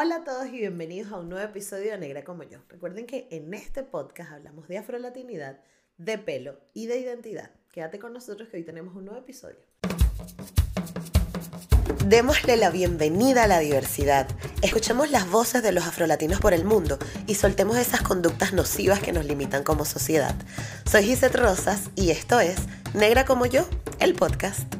Hola a todos y bienvenidos a un nuevo episodio de Negra como yo. Recuerden que en este podcast hablamos de afrolatinidad, de pelo y de identidad. Quédate con nosotros que hoy tenemos un nuevo episodio. Démosle la bienvenida a la diversidad. Escuchemos las voces de los afrolatinos por el mundo y soltemos esas conductas nocivas que nos limitan como sociedad. Soy Gisette Rosas y esto es Negra como yo, el podcast.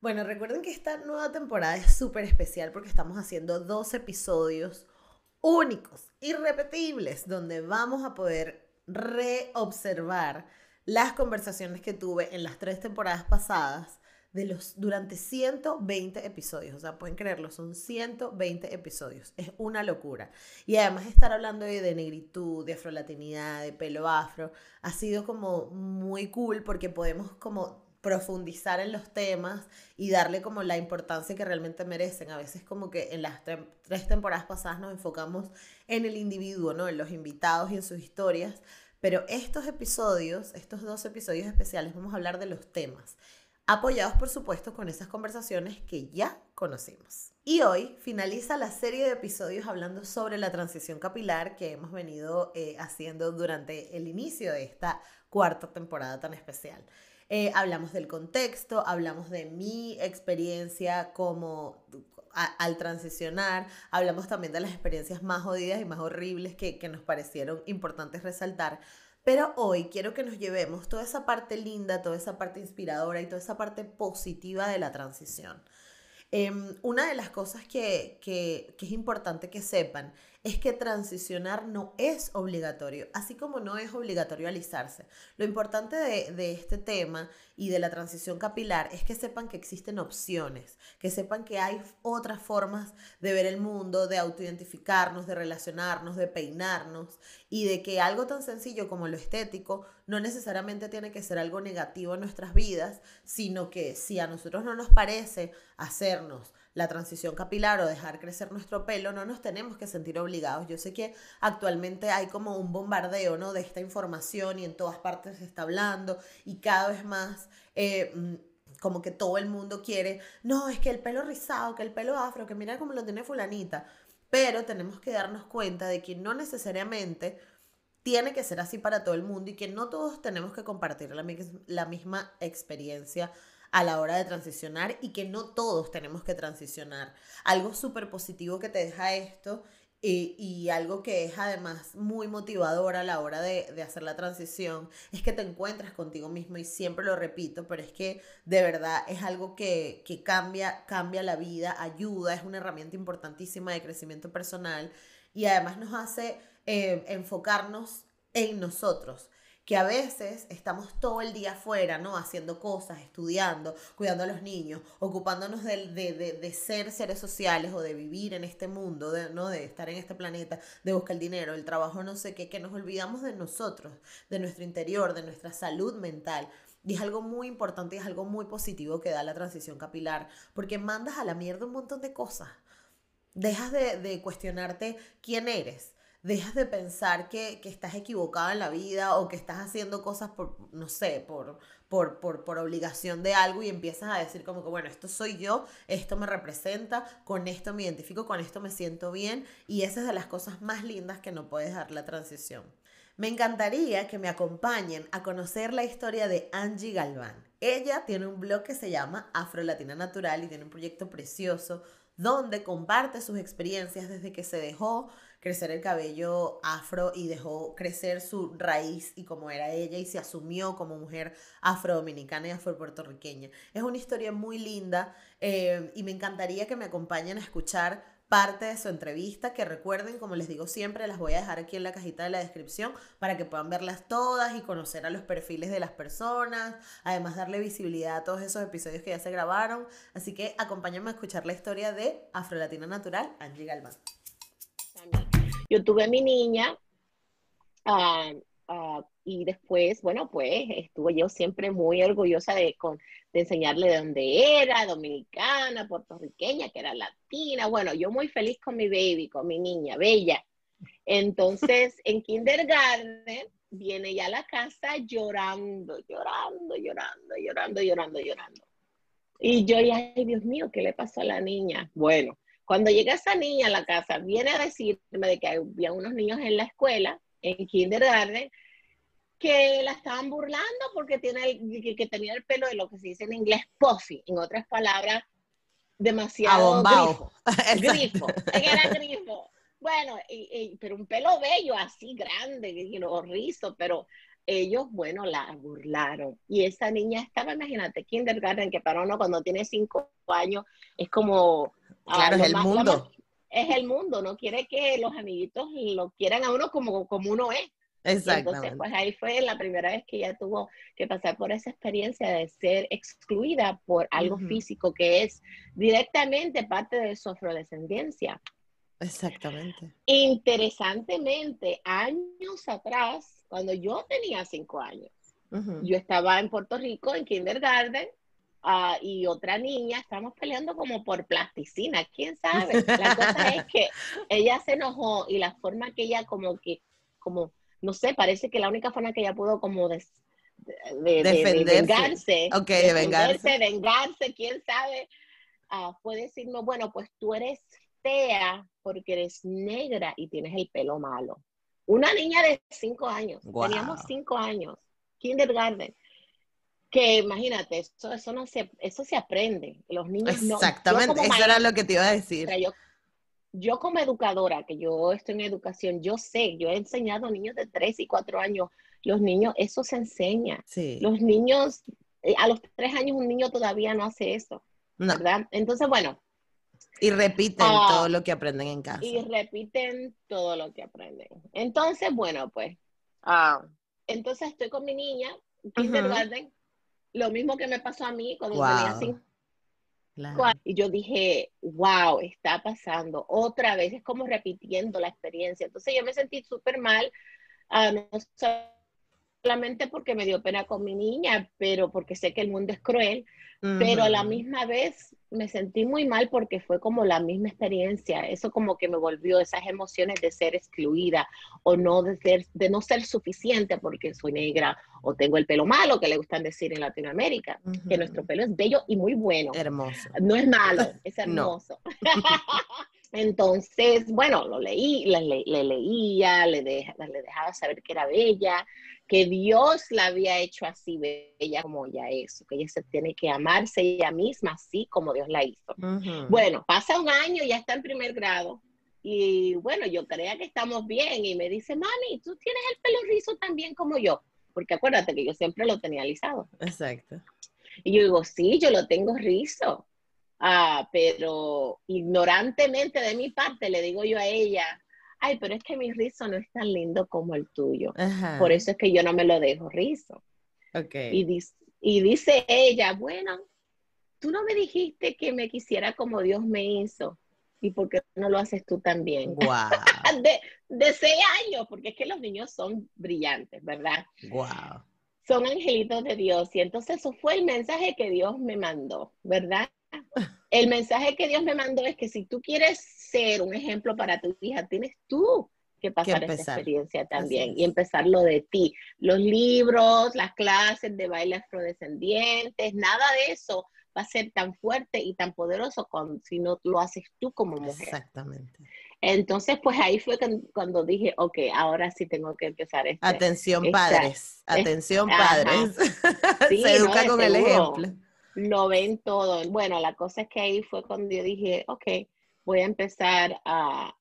Bueno, recuerden que esta nueva temporada es súper especial porque estamos haciendo dos episodios únicos, irrepetibles, donde vamos a poder reobservar las conversaciones que tuve en las tres temporadas pasadas de los, durante 120 episodios. O sea, pueden creerlo, son 120 episodios. Es una locura. Y además estar hablando de, de negritud, de afrolatinidad, de pelo afro, ha sido como muy cool porque podemos como profundizar en los temas y darle como la importancia que realmente merecen. A veces como que en las tres temporadas pasadas nos enfocamos en el individuo, ¿no? En los invitados y en sus historias. Pero estos episodios, estos dos episodios especiales, vamos a hablar de los temas, apoyados por supuesto con esas conversaciones que ya conocimos. Y hoy finaliza la serie de episodios hablando sobre la transición capilar que hemos venido eh, haciendo durante el inicio de esta cuarta temporada tan especial. Eh, hablamos del contexto, hablamos de mi experiencia como al transicionar, hablamos también de las experiencias más jodidas y más horribles que, que nos parecieron importantes resaltar. Pero hoy quiero que nos llevemos toda esa parte linda, toda esa parte inspiradora y toda esa parte positiva de la transición. Em, una de las cosas que, que, que, es importante que sepan es que transicionar no es obligatorio, así como no es obligatorio alisarse. Lo importante de, de, este tema y de la transición capilar es que sepan que existen opciones, que sepan que hay otras formas de ver el mundo, de autoidentificarnos, de relacionarnos, de peinarnos y de que algo tan sencillo como lo estético no necesariamente tiene que ser algo negativo en nuestras vidas, sino que si a nosotros no nos parece hacernos la transición capilar o dejar crecer nuestro pelo, no nos tenemos que sentir obligados. Yo sé que actualmente hay como un bombardeo, ¿no? De esta información y en todas partes se está hablando y cada vez más... Eh, mm, como que todo el mundo quiere, no, es que el pelo rizado, que el pelo afro, que mira cómo lo tiene fulanita. Pero tenemos que darnos cuenta de que no necesariamente tiene que ser así para todo el mundo y que no todos tenemos que compartir la, la misma experiencia a la hora de transicionar y que no todos tenemos que transicionar. Algo súper positivo que te deja esto y, algo que es además muy motivador a la hora de, hacer la transición es que te encuentras contigo mismo y siempre lo repito, pero es que de verdad es algo que, que cambia, cambia la vida, ayuda, es una herramienta importantísima de crecimiento personal y además nos hace eh, enfocarnos en nosotros que a veces estamos todo el día afuera, ¿no? Haciendo cosas, estudiando, cuidando a los niños, ocupándonos de, de, de, ser seres sociales o de vivir en este mundo, de, ¿no? De estar en este planeta, de buscar el dinero, el trabajo, no sé qué, que nos olvidamos de nosotros, de nuestro interior, de nuestra salud mental. Y es algo muy importante y es algo muy positivo que da la transición capilar, porque mandas a la mierda un montón de cosas. Dejas de, de cuestionarte quién eres dejas de pensar que, estás equivocado en la vida o que estás haciendo cosas por, no sé, por, por, por, por, obligación de algo y empiezas a decir como que, bueno, esto soy yo, esto me representa, con esto me identifico, con esto me siento bien y esa es de las cosas más lindas que no puedes dar la transición. Me encantaría que me acompañen a conocer la historia de Angie Galván. Ella tiene un blog que se llama Afro Latina Natural y tiene un proyecto precioso donde comparte sus experiencias desde que se dejó crecer el cabello afro y dejó crecer su raíz y como era ella y se asumió como mujer afrodominicana y afropuertorriqueña. Es una historia muy linda eh, y me encantaría que me acompañen a escuchar parte de su entrevista, que recuerden, como les digo siempre, las voy a dejar aquí en la cajita de la descripción para que puedan verlas todas y conocer a los perfiles de las personas, además darle visibilidad a todos esos episodios que ya se grabaron. Así que acompáñenme a escuchar la historia de Afrolatina Natural, Angie Galván. Yo tuve mi niña ah, ah, y después, bueno, pues estuve yo siempre muy orgullosa de, de enseñarle de dónde era, dominicana, puertorriqueña, que era latina. Bueno, yo muy feliz con mi baby, con mi niña, bella. Entonces, en kindergarten viene ya a la casa llorando, llorando, llorando, llorando, llorando, llorando. Y yo, ay, Dios mío, ¿qué le pasó a la niña? Bueno, cuando llega esa niña a la casa, viene a decirme de que había unos niños en la escuela, en kindergarten, que la estaban burlando porque tiene que, tenía el pelo de lo que se dice en inglés puffy, en otras palabras, demasiado grifo. grifo, era grifo. Bueno, pero un pelo bello, así grande, y know, rizo, pero ellos, bueno, la burlaron. Y esa niña estaba, imagínate, kindergarten, que para uno cuando tiene cinco años es como... Ah, claro, es el mundo. es el mundo, no quiere que los amiguitos lo quieran a uno como, como uno es. Exactamente. Entonces, pues ahí fue la primera vez que ella tuvo que pasar por esa experiencia de ser excluida por algo físico que es directamente parte de su afrodescendencia. Exactamente. Interesantemente, años atrás, cuando yo tenía cinco años. Yo estaba en Puerto Rico en kindergarten ah, y otra niña, estábamos peleando como por plasticina, quién sabe. La cosa es que ella se enojó y la forma que ella como que, como, no sé, parece que la única forma que ella pudo como de, de, de, vengarse, de vengarse, vengarse, quién sabe, uh, fue decirme, bueno, pues tú eres fea porque eres negra y tienes el pelo malo. Una niña de cinco años, teníamos cinco años, kindergarten, que imagínate, eso, eso, no se, eso se aprende. Los niños Exactamente, eso era lo que te iba a decir. yo, como educadora, que yo estoy en educación, yo sé, yo he enseñado a niños de tres y cuatro años, los niños, eso se enseña. Los niños, eh, a los tres años un niño todavía no hace eso, ¿verdad? Entonces, bueno, y repiten ah, todo lo que aprenden en casa. Y repiten todo lo que aprenden. Entonces, bueno, pues, ah, entonces estoy con mi niña, kindergarten, lo mismo que me pasó a mí cuando tenía cinco Y yo dije, wow, está pasando otra vez, es como repitiendo la experiencia. Entonces yo me sentí súper mal, uh, no solamente porque me dio pena con mi niña, pero porque sé que el mundo es cruel, pero a la misma vez me sentí muy mal porque fue como la misma experiencia, eso como que me volvió esas emociones de ser excluida o no de, ser, de no ser suficiente porque soy negra o tengo el pelo malo, que le gustan decir en Latinoamérica, que nuestro pelo es bello y muy bueno. Hermoso. No es malo, es hermoso. Entonces, bueno, lo leí, le, leía, le, le dejaba saber que era bella, que Dios la había hecho así bella como ella es, que ella se tiene que amarse ella misma así como Dios la hizo. Bueno, pasa un año, ya está en primer grado, y bueno, yo creía que estamos bien, y me dice, mami, tú tienes el pelo rizo también como yo, porque acuérdate que yo siempre lo tenía alisado. Exacto. Y yo digo, sí, yo lo tengo rizo. Ah, pero ignorantemente de mi parte le digo yo a ella, ay, pero es que mi rizo no es tan lindo como el tuyo. Por eso es que yo no me lo dejo rizo. Okay. Y, dice, y dice ella, bueno, tú no me dijiste que me quisiera como Dios me hizo. ¿Y por qué no lo haces tú también? Wow. de, de seis años, porque es que los niños son brillantes, ¿verdad? Wow. Son angelitos de Dios. Y entonces eso fue el mensaje que Dios me mandó, ¿verdad? El mensaje que Dios me mandó es que si tú quieres ser un ejemplo para tu hija, tienes tú que pasar esa experiencia también y empezar lo de ti. Los libros, las clases de baile afrodescendientes, nada de eso va a ser tan fuerte y tan poderoso si no lo haces tú como mujer. Exactamente. Entonces, pues ahí fue cuando dije, ok, ahora sí tengo que empezar. Este, atención padres, atención padres. Se educa con el ejemplo lo ven todo. Bueno, la cosa es que ahí fue cuando yo dije, ok, voy a empezar a,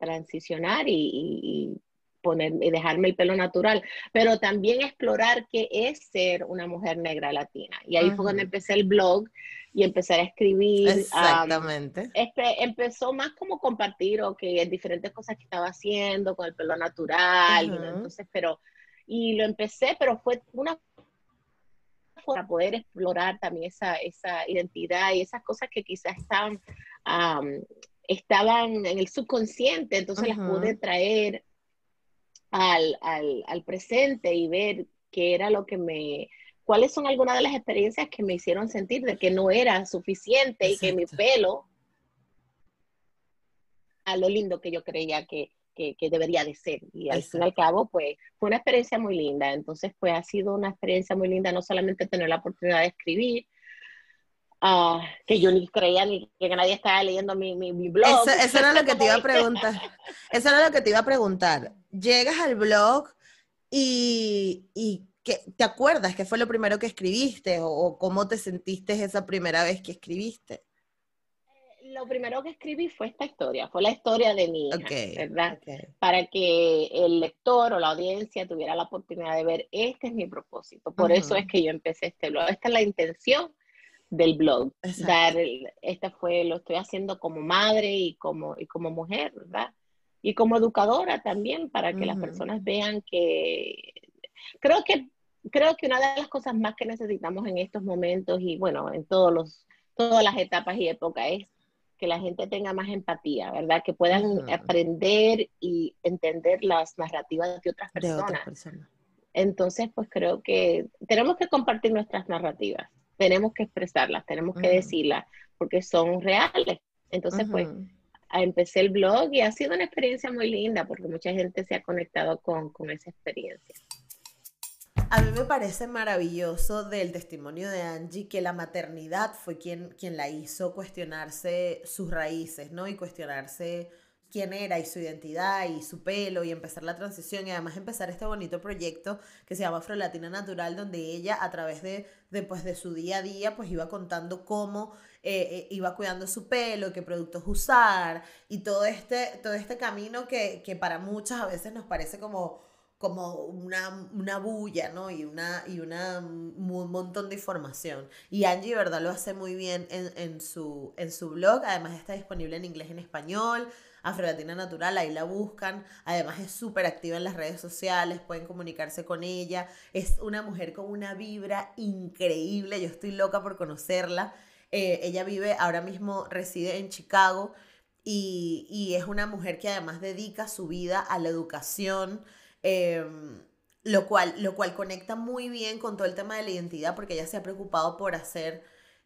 transicionar y, poner y dejarme el pelo natural, pero también explorar qué es ser una mujer negra latina. Y ahí fue cuando empecé el blog y empecé a escribir. Exactamente. este, empezó más como compartir, o que diferentes cosas que estaba haciendo con el pelo natural, entonces, pero, y lo empecé, pero fue una para poder explorar también esa, esa identidad y esas cosas que quizás estaban, estaban en el subconsciente, entonces las pude traer al, al, al, presente y ver qué era lo que me, cuáles son algunas de las experiencias que me hicieron sentir de que no era suficiente y que mi pelo, a lo lindo que yo creía que, que, debería de ser. Y al fin y al cabo, pues fue una experiencia muy linda. Entonces, pues ha sido una experiencia muy linda no solamente tener la oportunidad de escribir, Ah, que yo ni creía ni que nadie estaba leyendo mi, mi, blog. Eso, era lo que te iba a preguntar. Eso era lo que te iba a preguntar. Llegas al blog y, y ¿te acuerdas qué fue lo primero que escribiste o, cómo te sentiste esa primera vez que escribiste? Lo primero que escribí fue esta historia, fue la historia de mi hija, ¿verdad? Para que el lector o la audiencia tuviera la oportunidad de ver, este es mi propósito, por eso es que yo empecé este blog, esta es la intención del blog. Dar esta fue, lo estoy haciendo como madre y como, y como mujer, ¿verdad? Y como educadora también, para que las personas vean que creo que creo que una de las cosas más que necesitamos en estos momentos y bueno, en todos los, todas las etapas y épocas es que la gente tenga más empatía, ¿verdad? Que puedan aprender y entender las narrativas de otras personas. Entonces, pues creo que tenemos que compartir nuestras narrativas tenemos que expresarlas, tenemos que decirlas, porque son reales. Entonces, pues, empecé el blog y ha sido una experiencia muy linda, porque mucha gente se ha conectado con, con esa experiencia. A mí me parece maravilloso del testimonio de Angie que la maternidad fue quien, quien la hizo cuestionarse sus raíces, ¿no? Y cuestionarse quién era y su identidad y su pelo y empezar la transición y además empezar este bonito proyecto que se llama Afro Latina Natural donde ella a través de, de, pues, de su día a día pues iba contando cómo eh, eh, iba cuidando su pelo, qué productos usar y todo este, todo este camino que, que para muchas a veces nos parece como como una, una, bulla, ¿no? Y, una, y una, un montón de información. Y Angie, ¿verdad? Lo hace muy bien en, en, su, en su blog. Además está disponible en inglés y en español. Afrolatina Natural, ahí la buscan. Además es súper activa en las redes sociales, pueden comunicarse con ella. Es una mujer con una vibra increíble, yo estoy loca por conocerla. Eh, ella vive, ahora mismo reside en Chicago y, y, es una mujer que además dedica su vida a la educación. Em, lo cual, lo cual conecta muy bien con todo el tema de la identidad porque ella se ha preocupado por hacer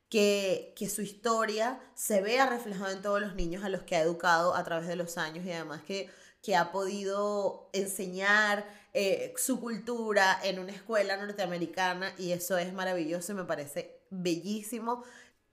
que, su historia se vea reflejada en todos los niños a los que ha educado a través de los años y además que, que ha podido enseñar eh, su cultura en una escuela norteamericana y eso es maravilloso y me parece bellísimo.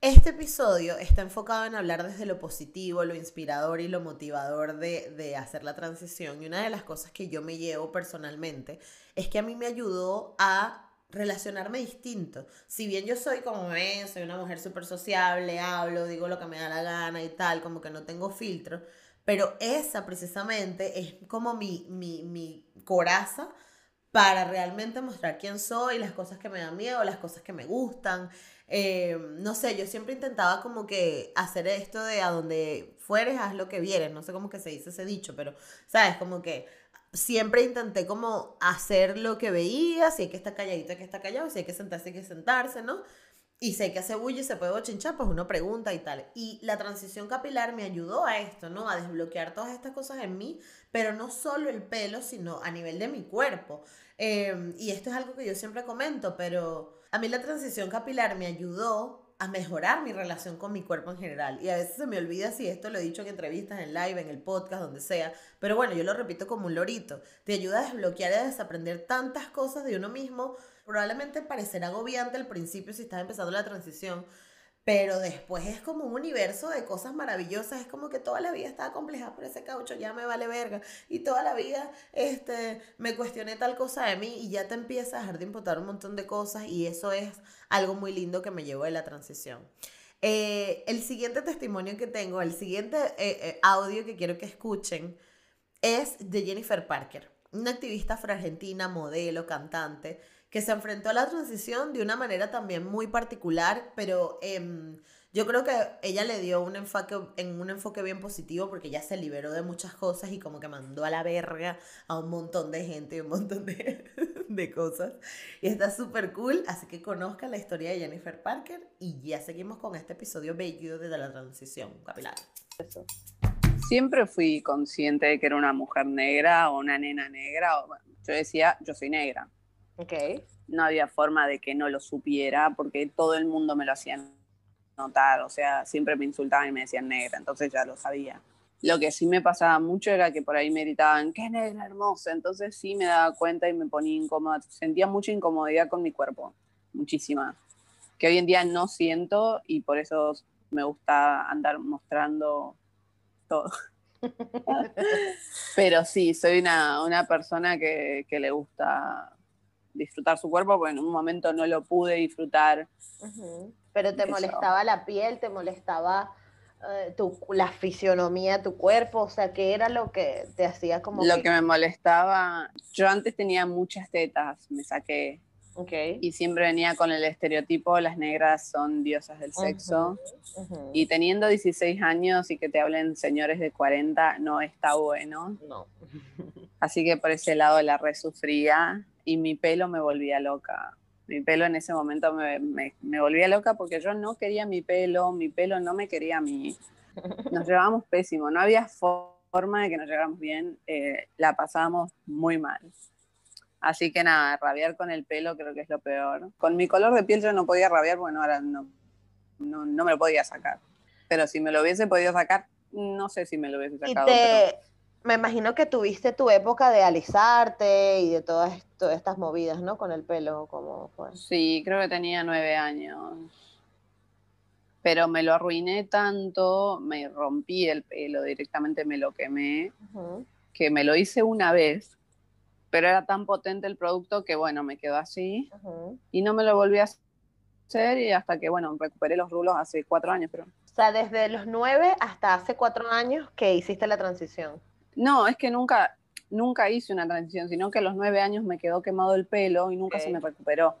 Este episodio está enfocado en hablar desde lo positivo, lo inspirador y lo motivador de, de, hacer la transición. Y una de las cosas que yo me llevo personalmente es que a mí me ayudó a relacionarme distinto. Si bien yo soy como me, soy una mujer súper sociable, hablo, digo lo que me da la gana y tal, como que no tengo filtro, pero esa precisamente es como mi, mi, mi coraza para realmente mostrar quién soy, las cosas que me dan miedo, las cosas que me gustan. Eh, no sé, yo siempre intentaba como que hacer esto de a donde fueres, haz lo que vieres, no sé cómo que se dice ese dicho, pero, ¿sabes? Como que siempre intenté como hacer lo que veía, si hay que estar calladito, hay que estar callado, si hay que sentarse, hay que sentarse, ¿no? Y si hay que hacer bulla y se puede bochinchar, pues uno pregunta y tal. Y la transición capilar me ayudó a esto, ¿no? A desbloquear todas estas cosas en mí, pero no solo el pelo, sino a nivel de mi cuerpo. Em, y esto es algo que yo siempre comento, pero a mí la transición capilar me ayudó a mejorar mi relación con mi cuerpo en general. Y a veces se me olvida si esto lo he dicho en entrevistas, en live, en el podcast, donde sea. Pero bueno, yo lo repito como un lorito. Te ayuda a desbloquear y a desaprender tantas cosas de uno mismo. Probablemente parecerá agobiante al principio si estás empezando la transición, pero después es como un universo de cosas maravillosas. Es como que toda la vida estaba compleja por ese caucho, ya me vale verga. Y toda la vida este, me cuestioné tal cosa de mí y ya te empieza a dejar de importar un montón de cosas y eso es algo muy lindo que me llevó de la transición. Eh, el siguiente testimonio que tengo, el siguiente eh, eh, audio que quiero que escuchen es de Jennifer Parker, una activista afro-argentina, modelo, cantante que se enfrentó a la transición de una manera también muy particular, pero em, yo creo que ella le dio un enfoque, en un enfoque bien positivo porque ya se liberó de muchas cosas y como que mandó a la verga a un montón de gente y un montón de, de cosas. Y está súper cool, así que conozcan la historia de Jennifer Parker y ya seguimos con este episodio bello de la transición capilar. Siempre fui consciente de que era una mujer negra o una nena negra. yo decía, yo soy negra. No había forma de que no lo supiera porque todo el mundo me lo hacía notar, o sea, siempre me insultaban y me decían negra, entonces ya lo sabía. Lo que sí me pasaba mucho era que por ahí me gritaban, qué negra hermosa, entonces sí me daba cuenta y me ponía incómoda, sentía mucha incomodidad con mi cuerpo, muchísima. que hoy en día no siento y por eso me gusta andar mostrando todo. Pero sí, soy una, persona que, le gusta disfrutar su cuerpo, porque en un momento no lo pude disfrutar. Pero te molestaba la piel, te molestaba eh, tu, la fisionomía tu cuerpo, o sea, ¿qué era lo que te hacía como... Lo que... me molestaba, yo antes tenía muchas tetas, me saqué. Okay. Y siempre venía con el estereotipo, las negras son diosas del sexo. Y teniendo 16 años y que te hablen señores de 40, no está bueno. No. Así que por ese lado la resufría y mi pelo me volvía loca mi pelo en ese momento me, me, volvía loca porque yo no quería mi pelo, mi pelo no me quería a mí. Nos llevábamos pésimo, no había forma de que nos lleváramos bien, eh, la pasábamos muy mal. Así que nada, rabiar con el pelo creo que es lo peor. Con mi color de piel yo no podía rabiar, bueno, ahora no, no, no me lo podía sacar. Pero si me lo hubiese podido sacar, no sé si me lo hubiese sacado. pero me imagino que tuviste tu época de alisarte y de todas, todas estas movidas, ¿no? Con el pelo, como fue. Sí, creo que tenía nueve años. Pero me lo arruiné tanto, me rompí el pelo, directamente me lo quemé, que me lo hice una vez, pero era tan potente el producto que, bueno, me quedó así y no me lo volví a hacer y hasta que, bueno, recuperé los rulos hace cuatro años, pero... O sea, desde los nueve hasta hace cuatro años que hiciste la transición. No, es que nunca, nunca hice una transición, sino que a los nueve años me quedó quemado el pelo y nunca se me recuperó.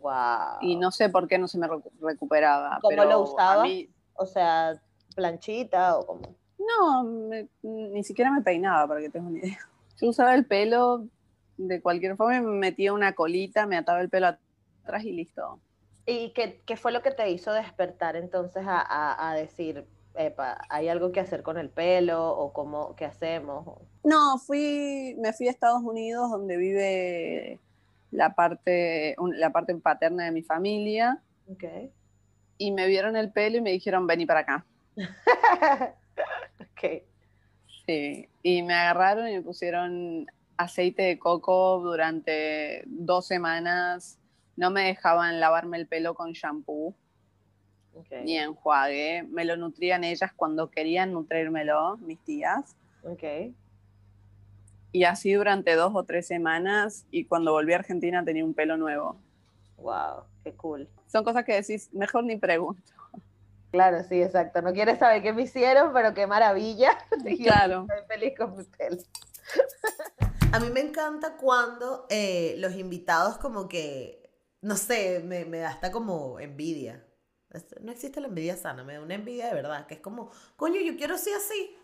Wow. Y no sé por qué no se me recuperaba. ¿Cómo lo usaba? O sea, planchita o como. No, ni siquiera me peinaba, para que tengas una idea. Yo usaba el pelo de cualquier forma, me metía una colita, me ataba el pelo atrás y listo. ¿Y qué, qué fue lo que te hizo despertar entonces a, a decir, ¿hay algo que hacer con el pelo o cómo, qué hacemos? No, fui, me fui a Estados Unidos donde vive la parte, la parte paterna de mi familia. Okay. Y me vieron el pelo y me dijeron, vení para acá. ok. Sí, y me agarraron y me pusieron aceite de coco durante dos semanas. No me dejaban lavarme el pelo con shampoo ni enjuague. Me lo nutrían ellas cuando querían nutrírmelo, mis tías. Okay. Y así durante dos o tres semanas y cuando volví a Argentina tenía un pelo nuevo. Wow, qué cool. Son cosas que decís, mejor ni pregunto. Claro, sí, exacto. No quieres saber qué me hicieron, pero qué maravilla. Claro. Estoy feliz con mi pelo. A mí me encanta cuando eh, los invitados como que, no sé, me, me da hasta como envidia. No existe la envidia sana, me da una envidia de verdad, que es como, coño, yo quiero ser así.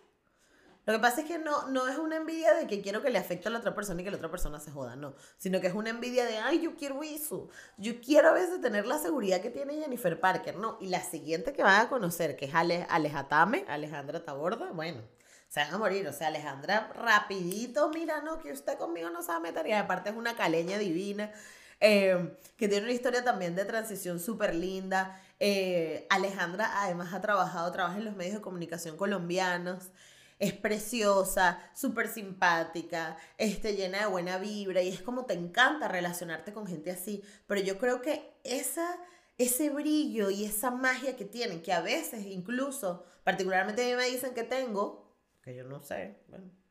Lo que pasa es que no, no es una envidia de que quiero que le afecte a la otra persona y que la otra persona se joda, no. Sino que es una envidia de, ay, yo quiero eso. Yo quiero a veces tener la seguridad que tiene Jennifer Parker, ¿no? Y la siguiente que van a conocer, que es Ale, Alejatame, Alejandra Taborda, bueno, se van a morir. O sea, Alejandra, rapidito, mira, no, que usted conmigo no se va a meter. Y aparte es una caleña divina. Eh, que tiene una historia también de transición súper linda. Eh, Alejandra además ha trabajado, trabaja en los medios de comunicación colombianos. Es preciosa, súper simpática, este, llena de buena vibra y es como te encanta relacionarte con gente así. Pero yo creo que esa, ese brillo y esa magia que tienen, que a veces incluso, particularmente a mí me dicen que tengo, que yo no sé, bueno, no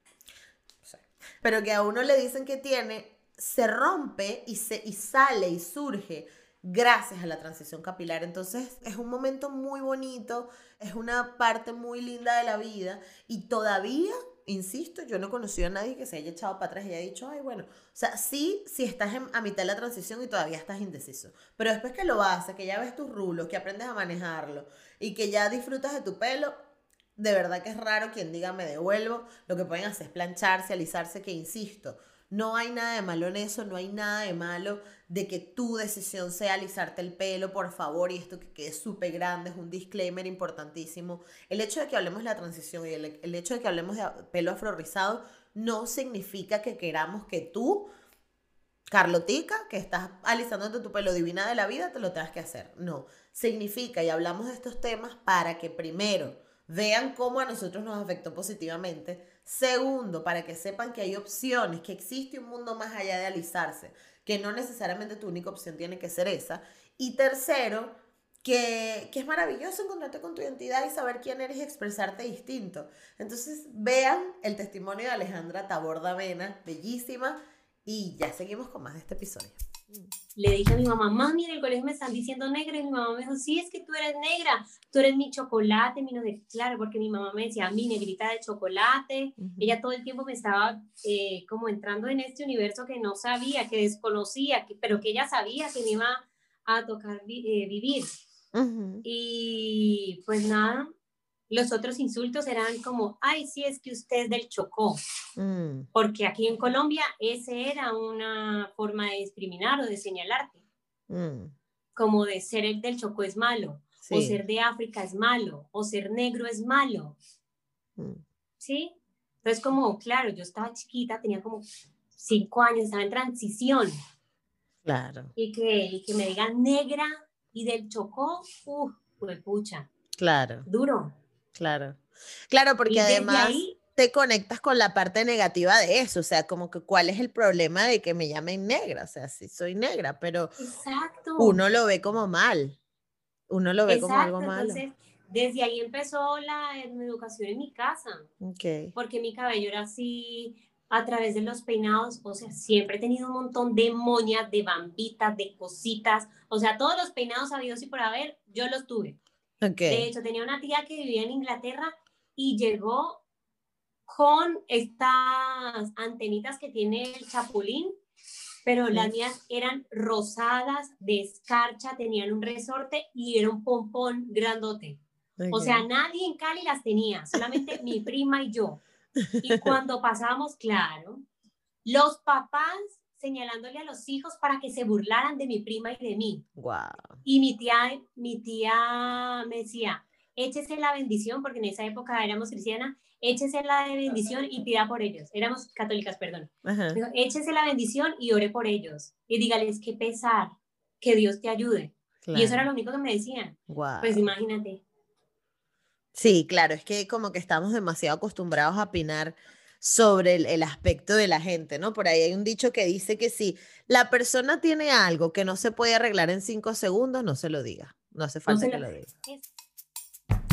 pero que a uno le dicen que tiene, se rompe y, se, y sale y surge gracias a la transición capilar. Entonces es un momento muy bonito, es una parte muy linda de la vida y todavía, insisto, yo no he conocido a nadie que se haya echado para atrás y haya dicho, ay, bueno, o sea, sí, si estás a mitad de la transición y todavía estás indeciso, pero después que lo haces, que ya ves tus rulos, que aprendes a manejarlo y que ya disfrutas de tu pelo, de verdad que es raro quien diga me devuelvo, lo que pueden hacer es plancharse, alisarse, que insisto, no hay nada de malo en eso, no hay nada de malo de que tu decisión sea alisarte el pelo, por favor, y esto que quede súper grande, es un disclaimer importantísimo. El hecho de que hablemos de la transición y el, hecho de que hablemos de pelo afrorizado no significa que queramos que tú, Carlotica, que estás alisándote tu pelo divina de la vida, te lo tengas que hacer. No, significa, y hablamos de estos temas para que primero vean cómo a nosotros nos afectó positivamente. Segundo, para que sepan que hay opciones, que existe un mundo más allá de alisarse, que no necesariamente tu única opción tiene que ser esa. Y tercero, que, que, es maravilloso encontrarte con tu identidad y saber quién eres y expresarte distinto. Entonces, vean el testimonio de Alejandra Taborda Vena, bellísima, y ya seguimos con más de este episodio. Le dije a mi mamá, mami, en el colegio me están diciendo negra, y mi mamá me dijo, sí, es que tú eres negra, tú eres mi chocolate, mi no de, claro, porque mi mamá me decía, mi negrita de chocolate, ella todo el tiempo me estaba eh, como entrando en este universo que no sabía, que desconocía, que, pero que ella sabía que me iba a tocar eh, vivir. Y pues nada, los otros insultos eran como, ay, sí, es que usted es del Chocó. Mm. Porque aquí en Colombia ese era una forma de discriminar o de señalarte. Mm. Como de ser el del Chocó es malo, o ser de África es malo, o ser negro es malo. Mm. ¿Sí? Entonces como, claro, yo estaba chiquita, tenía como cinco años, estaba en transición. Claro. Y que, y que me digan negra y del Chocó, uff, pucha. Claro. Duro. Claro. Claro, porque además te conectas con la parte negativa de eso, o sea, como que cuál es el problema de que me llamen negra, o sea, sí soy negra, pero uno lo ve como mal, uno lo ve como algo malo. Entonces, desde ahí empezó la educación en mi casa, okay. porque mi cabello era así, a través de los peinados, o sea, siempre he tenido un montón de moñas, de bambitas, de cositas, o sea, todos los peinados habidos y por haber, yo los tuve. De hecho, tenía una tía que vivía en Inglaterra y llegó con estas antenitas que tiene el chapulín, pero las mías eran rosadas, de escarcha, tenían un resorte y era un pompón grandote. O sea, nadie en Cali las tenía, solamente mi prima y yo. Y cuando pasamos, claro, los papás señalándole a los hijos para que se burlaran de mi prima y de mí. Wow. Y mi tía, mi tía me decía, échese la bendición, porque en esa época éramos cristianas, échese la bendición y pida por ellos. Éramos católicas, perdón. Dijo, échese la bendición y ore por ellos. Y dígales qué pesar, que Dios te ayude. Y eso era lo único que me decían. Wow. Pues imagínate. Sí, claro, es que como que estamos demasiado acostumbrados a opinar sobre el, aspecto de la gente, ¿no? Por ahí hay un dicho que dice que si la persona tiene algo que no se puede arreglar en cinco segundos, no se lo diga. No hace falta que lo diga.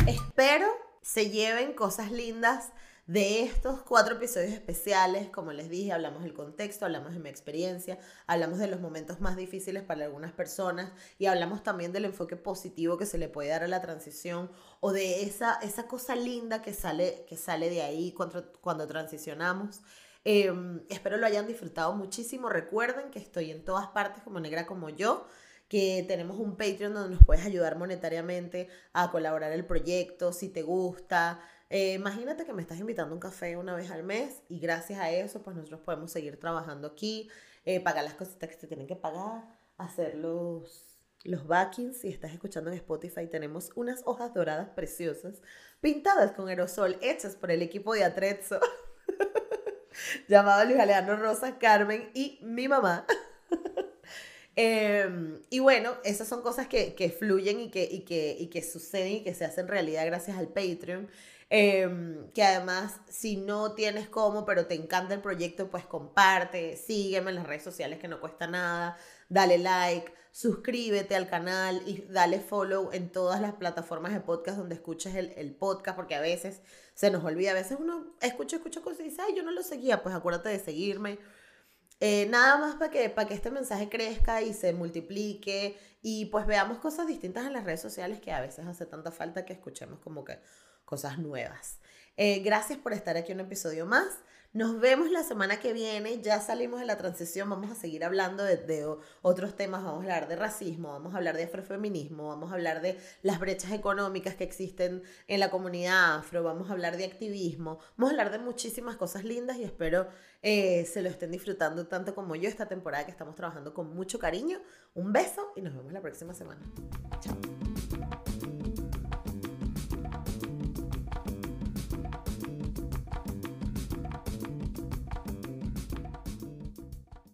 Espero se lleven cosas lindas de estos cuatro episodios especiales, como les dije, hablamos del contexto, hablamos de mi experiencia, hablamos de los momentos más difíciles para algunas personas y hablamos también del enfoque positivo que se le puede dar a la transición o de esa, esa cosa linda que sale, que sale de ahí cuando, cuando transicionamos. Em, espero lo hayan disfrutado muchísimo. Recuerden que estoy en todas partes como negra como yo que tenemos un Patreon donde nos puedes ayudar monetariamente a colaborar el proyecto, si te gusta, eh, imagínate que me estás invitando a un café una vez al mes y gracias a eso pues nosotros podemos seguir trabajando aquí, eh, pagar las cositas que se tienen que pagar, hacer los, los backings. Si estás escuchando en Spotify tenemos unas hojas doradas preciosas pintadas con aerosol hechas por el equipo de Atrezzo llamado Luis Alejandro Rosa, Carmen y mi mamá. Em, y bueno, esas son cosas que, que fluyen y que, y, que, y que suceden y que se hacen realidad gracias al Patreon. Em, que además, si no tienes cómo, pero te encanta el proyecto, pues comparte, sígueme en las redes sociales que no cuesta nada, dale like, suscríbete al canal y dale follow en todas las plataformas de podcast donde escuches el, podcast, porque a veces se nos olvida, a veces uno escucha, escucha cosas y dice, ay, yo no lo seguía, pues acuérdate de seguirme. Eh, nada más para que, para que este mensaje crezca y se multiplique y pues veamos cosas distintas en las redes sociales que a veces hace tanta falta que escuchemos como que cosas nuevas. Eh, gracias por estar aquí un episodio más. Nos vemos la semana que viene. Ya salimos de la transición. Vamos a seguir hablando de, otros temas. Vamos a hablar de racismo, vamos a hablar de afrofeminismo, vamos a hablar de las brechas económicas que existen en la comunidad afro, vamos a hablar de activismo, vamos a hablar de muchísimas cosas lindas y espero eh, se lo estén disfrutando tanto como yo esta temporada que estamos trabajando con mucho cariño. Un beso y nos vemos la próxima semana. Chao.